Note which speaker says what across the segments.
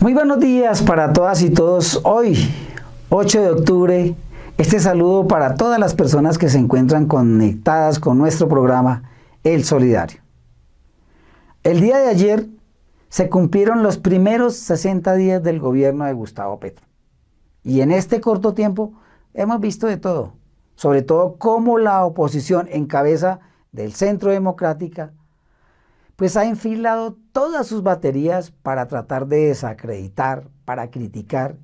Speaker 1: Muy buenos días para todas y todos. Hoy, 8 de octubre, este saludo para todas las personas que se encuentran conectadas con nuestro programa El Solidario. El día de ayer se cumplieron los primeros 60 días del gobierno de Gustavo Petro. Y en este corto tiempo hemos visto de todo, sobre todo cómo la oposición en cabeza del Centro Democrática pues ha enfilado todas sus baterías para tratar de desacreditar, para criticar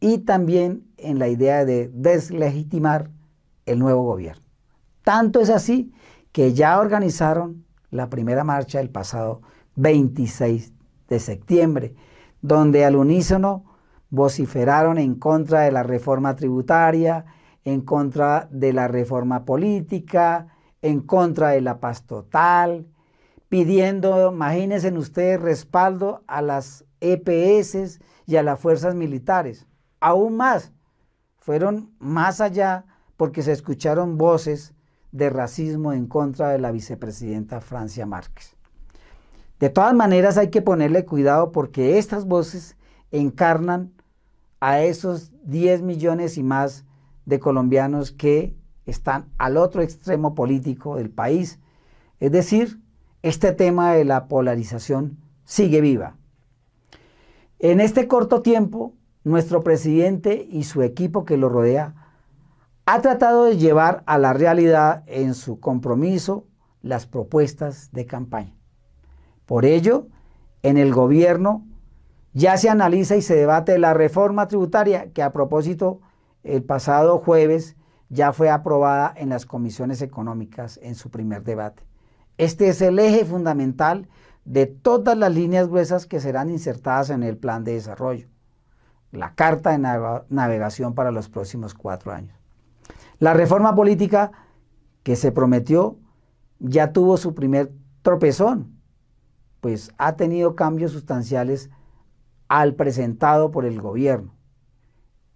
Speaker 1: y también en la idea de deslegitimar el nuevo gobierno. Tanto es así que ya organizaron la primera marcha el pasado 26 de septiembre, donde al unísono vociferaron en contra de la reforma tributaria, en contra de la reforma política, en contra de la paz total, pidiendo, imagínense ustedes, respaldo a las EPS y a las fuerzas militares. Aún más, fueron más allá porque se escucharon voces de racismo en contra de la vicepresidenta Francia Márquez. De todas maneras hay que ponerle cuidado porque estas voces encarnan a esos 10 millones y más de colombianos que están al otro extremo político del país, es decir, este tema de la polarización sigue viva. En este corto tiempo, nuestro presidente y su equipo que lo rodea ha tratado de llevar a la realidad en su compromiso las propuestas de campaña. Por ello, en el gobierno ya se analiza y se debate la reforma tributaria que a propósito el pasado jueves ya fue aprobada en las comisiones económicas en su primer debate. Este es el eje fundamental de todas las líneas gruesas que serán insertadas en el plan de desarrollo, la carta de navegación para los próximos cuatro años. La reforma política que se prometió ya tuvo su primer tropezón, pues ha tenido cambios sustanciales al presentado por el gobierno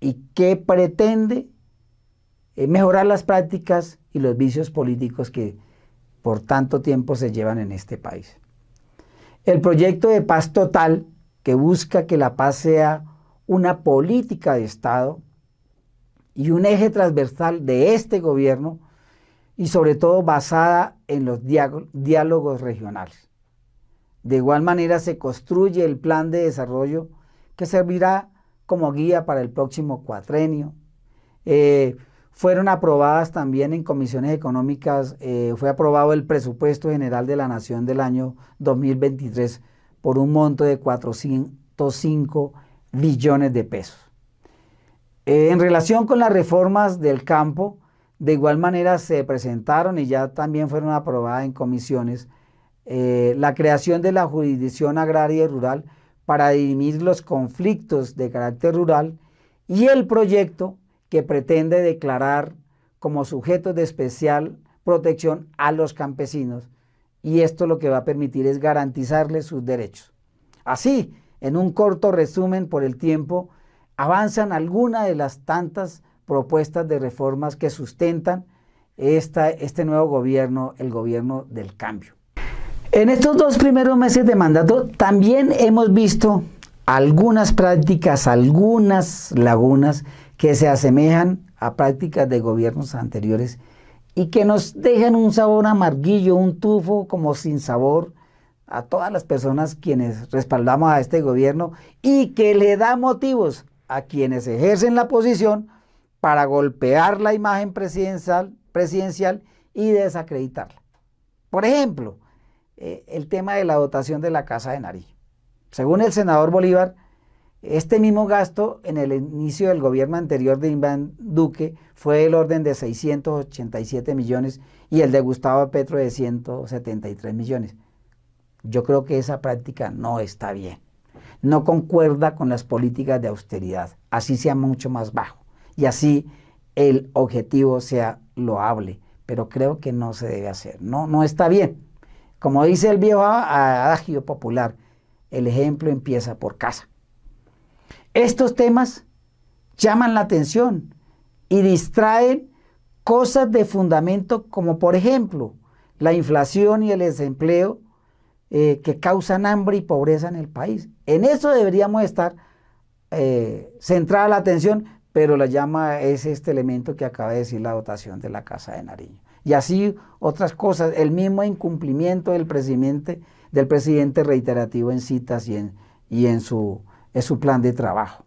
Speaker 1: y que pretende eh, mejorar las prácticas y los vicios políticos que por tanto tiempo se llevan en este país. El proyecto de paz total, que busca que la paz sea una política de Estado y un eje transversal de este gobierno, y sobre todo basada en los diálogos regionales. De igual manera se construye el plan de desarrollo que servirá como guía para el próximo cuatrenio. Eh, fueron aprobadas también en comisiones económicas, eh, fue aprobado el presupuesto general de la Nación del año 2023 por un monto de 405 billones de pesos. Eh, en relación con las reformas del campo, de igual manera se presentaron y ya también fueron aprobadas en comisiones eh, la creación de la jurisdicción agraria y rural para dirimir los conflictos de carácter rural y el proyecto que pretende declarar como sujetos de especial protección a los campesinos y esto lo que va a permitir es garantizarles sus derechos. Así, en un corto resumen por el tiempo, avanzan algunas de las tantas propuestas de reformas que sustentan esta, este nuevo gobierno, el gobierno del cambio. En estos dos primeros meses de mandato también hemos visto algunas prácticas, algunas lagunas que se asemejan a prácticas de gobiernos anteriores y que nos dejan un sabor amarguillo, un tufo como sin sabor a todas las personas quienes respaldamos a este gobierno y que le da motivos a quienes ejercen la posición para golpear la imagen presidencial, y desacreditarla. Por ejemplo, eh, el tema de la dotación de la Casa de Nariz. Según el senador Bolívar, este mismo gasto en el inicio del gobierno anterior de Iván Duque fue el orden de 687 millones y el de Gustavo Petro de 173 millones. Yo creo que esa práctica no está bien. No concuerda con las políticas de austeridad. Así sea mucho más bajo y así el objetivo sea loable. Pero creo que no se debe hacer. No, no está bien. Como dice el viejo adagio popular, el ejemplo empieza por casa. Estos temas llaman la atención y distraen cosas de fundamento como por ejemplo la inflación y el desempleo eh, que causan hambre y pobreza en el país. En eso deberíamos estar eh, centrada la atención, pero la llama es este elemento que acaba de decir la dotación de la Casa de Nariño. Y así otras cosas, el mismo incumplimiento del presidente, del presidente reiterativo en citas y en, y en, su, en su plan de trabajo.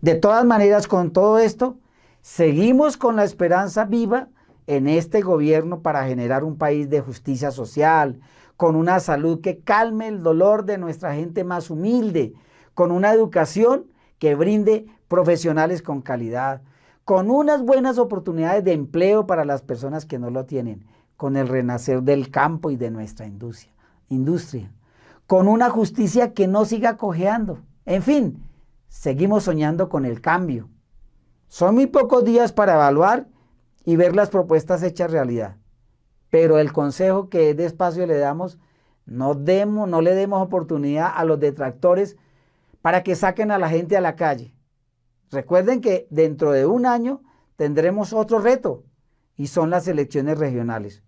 Speaker 1: De todas maneras, con todo esto, seguimos con la esperanza viva en este gobierno para generar un país de justicia social, con una salud que calme el dolor de nuestra gente más humilde, con una educación que brinde profesionales con calidad, con unas buenas oportunidades de empleo para las personas que no lo tienen, con el renacer del campo y de nuestra industria, industria con una justicia que no siga cojeando. En fin, seguimos soñando con el cambio. Son muy pocos días para evaluar y ver las propuestas hechas realidad. Pero el consejo que despacio le damos, no, demos, no le demos oportunidad a los detractores para que saquen a la gente a la calle. Recuerden que dentro de un año tendremos otro reto y son las elecciones regionales.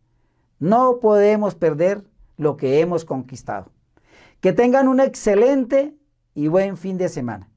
Speaker 1: No podemos perder lo que hemos conquistado. Que tengan un excelente y buen fin de semana.